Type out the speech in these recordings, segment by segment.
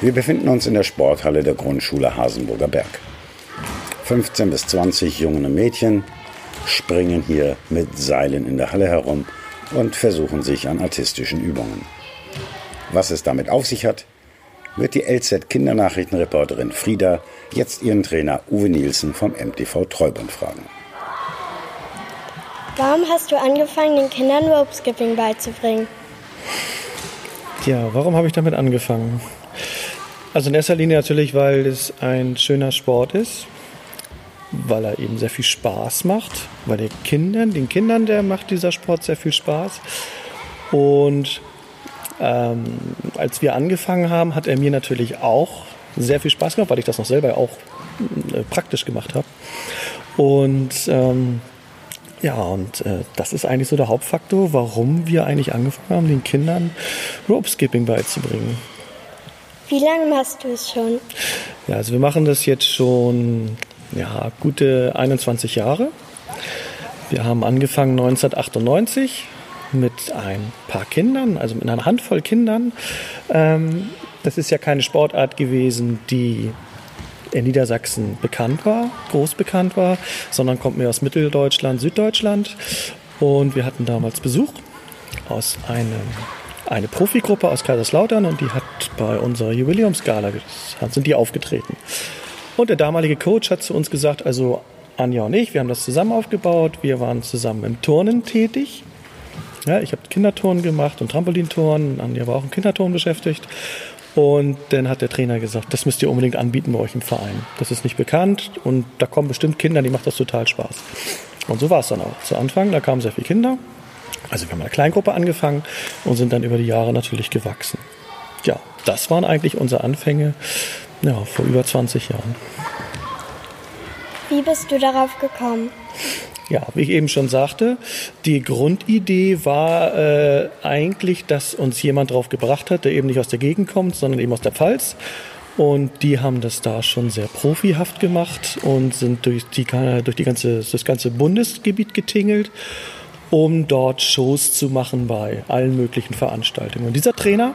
Wir befinden uns in der Sporthalle der Grundschule Hasenburger Berg. 15 bis 20 junge Mädchen springen hier mit Seilen in der Halle herum und versuchen sich an artistischen Übungen. Was es damit auf sich hat, wird die LZ Kindernachrichtenreporterin Frieda jetzt ihren Trainer Uwe Nielsen vom MTV Treubund fragen. Warum hast du angefangen, den Kindern Rope Skipping beizubringen? Ja, warum habe ich damit angefangen? Also in erster Linie natürlich, weil es ein schöner Sport ist, weil er eben sehr viel Spaß macht, weil den Kindern, den Kindern, der macht dieser Sport sehr viel Spaß. Und ähm, als wir angefangen haben, hat er mir natürlich auch sehr viel Spaß gemacht, weil ich das noch selber auch äh, praktisch gemacht habe. Und ähm, ja, und äh, das ist eigentlich so der Hauptfaktor, warum wir eigentlich angefangen haben, den Kindern Rope Skipping beizubringen. Wie lange machst du es schon? Ja, also wir machen das jetzt schon ja, gute 21 Jahre. Wir haben angefangen 1998 mit ein paar Kindern, also mit einer Handvoll Kindern. Ähm, das ist ja keine Sportart gewesen, die in Niedersachsen bekannt war, groß bekannt war, sondern kommt mehr aus Mitteldeutschland, Süddeutschland. Und wir hatten damals Besuch aus einem eine Profigruppe aus Kaiserslautern und die hat bei unserer Jubiläumsgala sind die aufgetreten. Und der damalige Coach hat zu uns gesagt, also Anja und ich, wir haben das zusammen aufgebaut, wir waren zusammen im Turnen tätig. Ja, ich habe Kinderturnen gemacht und Trampolinturnen, Anja war auch im Kinderturnen beschäftigt. Und dann hat der Trainer gesagt, das müsst ihr unbedingt anbieten bei euch im Verein. Das ist nicht bekannt und da kommen bestimmt Kinder, die macht das total Spaß. Und so war es dann auch. Zu Anfang, da kamen sehr viele Kinder also wir haben eine Kleingruppe angefangen und sind dann über die Jahre natürlich gewachsen. Ja, das waren eigentlich unsere Anfänge ja, vor über 20 Jahren. Wie bist du darauf gekommen? Ja, wie ich eben schon sagte, die Grundidee war äh, eigentlich, dass uns jemand drauf gebracht hat, der eben nicht aus der Gegend kommt, sondern eben aus der Pfalz. Und die haben das da schon sehr profihaft gemacht und sind durch, die, durch die ganze, das ganze Bundesgebiet getingelt um dort Shows zu machen bei allen möglichen Veranstaltungen. Und dieser Trainer,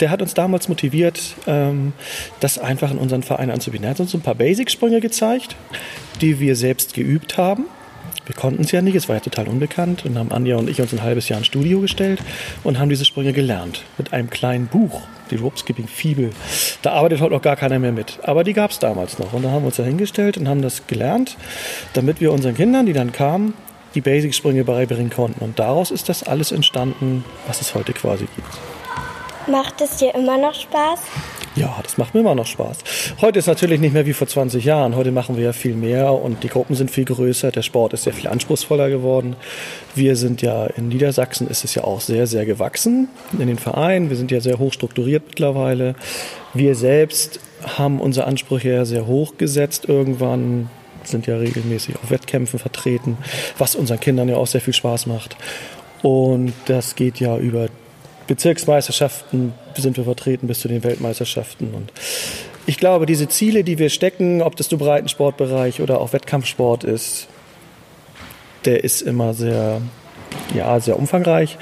der hat uns damals motiviert, ähm, das einfach in unseren Verein anzubieten. Er hat uns ein paar Basic-Sprünge gezeigt, die wir selbst geübt haben. Wir konnten es ja nicht, es war ja total unbekannt. Und haben Anja und ich uns ein halbes Jahr ins Studio gestellt und haben diese Sprünge gelernt. Mit einem kleinen Buch, die Rope Skipping Fibel. Da arbeitet heute auch gar keiner mehr mit. Aber die gab es damals noch. Und da haben wir uns da hingestellt und haben das gelernt, damit wir unseren Kindern, die dann kamen, die Basic-Sprünge beibringen konnten. Und daraus ist das alles entstanden, was es heute quasi gibt. Macht es dir immer noch Spaß? Ja, das macht mir immer noch Spaß. Heute ist natürlich nicht mehr wie vor 20 Jahren. Heute machen wir ja viel mehr und die Gruppen sind viel größer. Der Sport ist ja viel anspruchsvoller geworden. Wir sind ja in Niedersachsen ist es ja auch sehr, sehr gewachsen in den Vereinen. Wir sind ja sehr hoch strukturiert mittlerweile. Wir selbst haben unsere Ansprüche ja sehr hoch gesetzt irgendwann sind ja regelmäßig auf Wettkämpfen vertreten, was unseren Kindern ja auch sehr viel Spaß macht. Und das geht ja über Bezirksmeisterschaften, sind wir vertreten bis zu den Weltmeisterschaften. Und ich glaube, diese Ziele, die wir stecken, ob das nur Breitensportbereich oder auch Wettkampfsport ist, der ist immer sehr, ja, sehr umfangreich.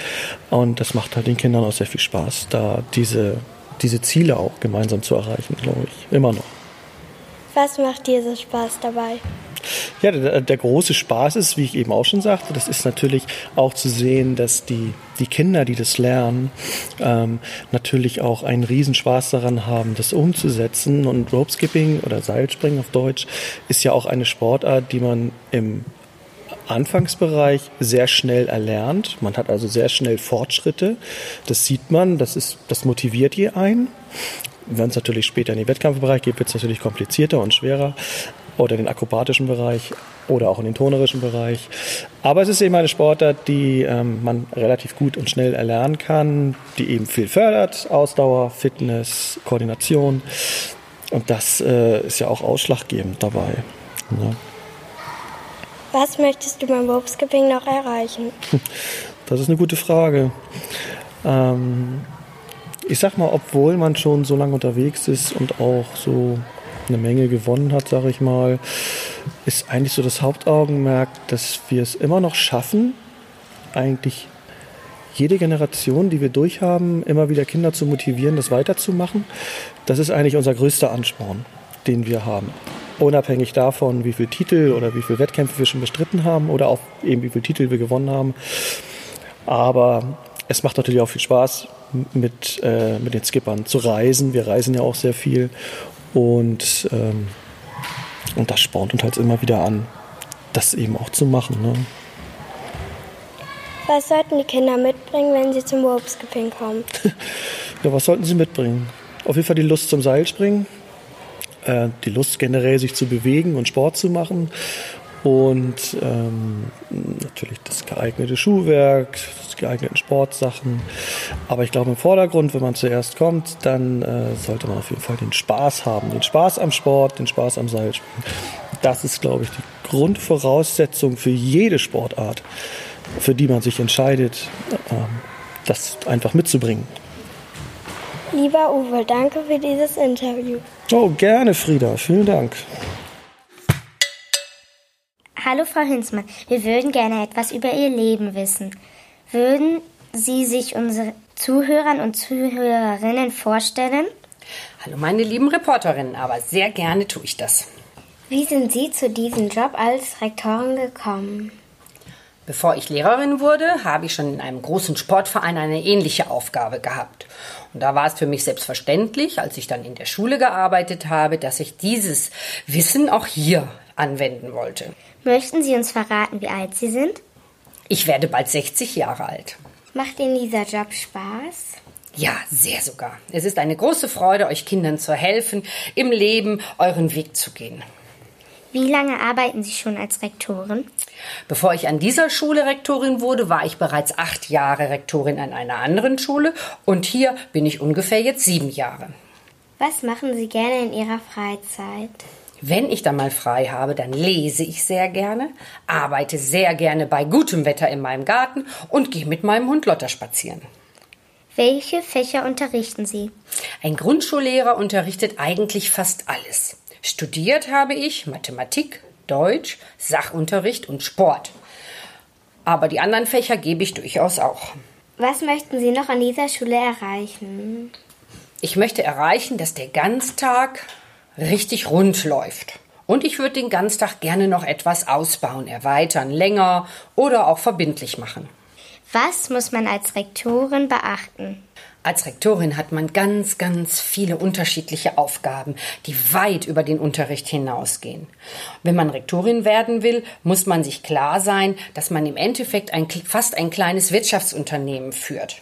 Und das macht halt den Kindern auch sehr viel Spaß, da diese, diese Ziele auch gemeinsam zu erreichen, glaube ich. Immer noch. Was macht dir so Spaß dabei? Ja, der, der, große Spaß ist, wie ich eben auch schon sagte, das ist natürlich auch zu sehen, dass die, die Kinder, die das lernen, ähm, natürlich auch einen Riesenspaß daran haben, das umzusetzen. Und Rope Skipping oder Seilspringen auf Deutsch ist ja auch eine Sportart, die man im Anfangsbereich sehr schnell erlernt. Man hat also sehr schnell Fortschritte. Das sieht man, das, ist, das motiviert je ein. Wenn es natürlich später in den Wettkampfbereich geht, wird es natürlich komplizierter und schwerer. Oder in den akrobatischen Bereich oder auch in den tonerischen Bereich. Aber es ist eben eine Sportart, die ähm, man relativ gut und schnell erlernen kann, die eben viel fördert. Ausdauer, Fitness, Koordination. Und das äh, ist ja auch ausschlaggebend dabei. Ne? Was möchtest du beim Ropeskipping noch erreichen? Das ist eine gute Frage. Ähm, ich sag mal, obwohl man schon so lange unterwegs ist und auch so eine Menge gewonnen hat, sage ich mal, ist eigentlich so das Hauptaugenmerk, dass wir es immer noch schaffen, eigentlich jede Generation, die wir durchhaben, immer wieder Kinder zu motivieren, das weiterzumachen. Das ist eigentlich unser größter Ansporn, den wir haben. Unabhängig davon, wie viele Titel oder wie viele Wettkämpfe wir schon bestritten haben oder auch eben wie viele Titel wir gewonnen haben. Aber es macht natürlich auch viel Spaß, mit, äh, mit den Skippern zu reisen. Wir reisen ja auch sehr viel und, ähm, und das spornt uns halt immer wieder an, das eben auch zu machen. Ne? Was sollten die Kinder mitbringen, wenn sie zum Wurpskipping kommen? ja, was sollten sie mitbringen? Auf jeden Fall die Lust zum Seilspringen, äh, die Lust generell sich zu bewegen und Sport zu machen und ähm, natürlich das geeignete Schuhwerk, die geeigneten Sportsachen. Aber ich glaube im Vordergrund, wenn man zuerst kommt, dann äh, sollte man auf jeden Fall den Spaß haben. Den Spaß am Sport, den Spaß am Seilspringen. Das ist, glaube ich, die Grundvoraussetzung für jede Sportart, für die man sich entscheidet, äh, das einfach mitzubringen. Lieber Uwe, danke für dieses Interview. Oh, gerne, Frieda. Vielen Dank. Hallo Frau Hinzmann, wir würden gerne etwas über Ihr Leben wissen. Würden Sie sich unsere Zuhörern und Zuhörerinnen vorstellen? Hallo meine lieben Reporterinnen, aber sehr gerne tue ich das. Wie sind Sie zu diesem Job als Rektorin gekommen? Bevor ich Lehrerin wurde, habe ich schon in einem großen Sportverein eine ähnliche Aufgabe gehabt. Und da war es für mich selbstverständlich, als ich dann in der Schule gearbeitet habe, dass ich dieses Wissen auch hier anwenden wollte. Möchten Sie uns verraten, wie alt Sie sind? Ich werde bald 60 Jahre alt. Macht Ihnen dieser Job Spaß? Ja, sehr sogar. Es ist eine große Freude, euch Kindern zu helfen, im Leben euren Weg zu gehen. Wie lange arbeiten Sie schon als Rektorin? Bevor ich an dieser Schule Rektorin wurde, war ich bereits acht Jahre Rektorin an einer anderen Schule und hier bin ich ungefähr jetzt sieben Jahre. Was machen Sie gerne in Ihrer Freizeit? Wenn ich dann mal frei habe, dann lese ich sehr gerne, arbeite sehr gerne bei gutem Wetter in meinem Garten und gehe mit meinem Hund Lotta spazieren. Welche Fächer unterrichten Sie? Ein Grundschullehrer unterrichtet eigentlich fast alles. Studiert habe ich Mathematik, Deutsch, Sachunterricht und Sport. Aber die anderen Fächer gebe ich durchaus auch. Was möchten Sie noch an dieser Schule erreichen? Ich möchte erreichen, dass der Ganztag richtig rund läuft. Und ich würde den Ganztag gerne noch etwas ausbauen, erweitern, länger oder auch verbindlich machen. Was muss man als Rektorin beachten? Als Rektorin hat man ganz, ganz viele unterschiedliche Aufgaben, die weit über den Unterricht hinausgehen. Wenn man Rektorin werden will, muss man sich klar sein, dass man im Endeffekt ein, fast ein kleines Wirtschaftsunternehmen führt.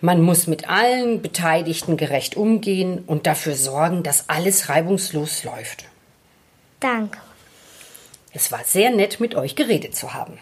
Man muss mit allen Beteiligten gerecht umgehen und dafür sorgen, dass alles reibungslos läuft. Danke. Es war sehr nett, mit euch geredet zu haben.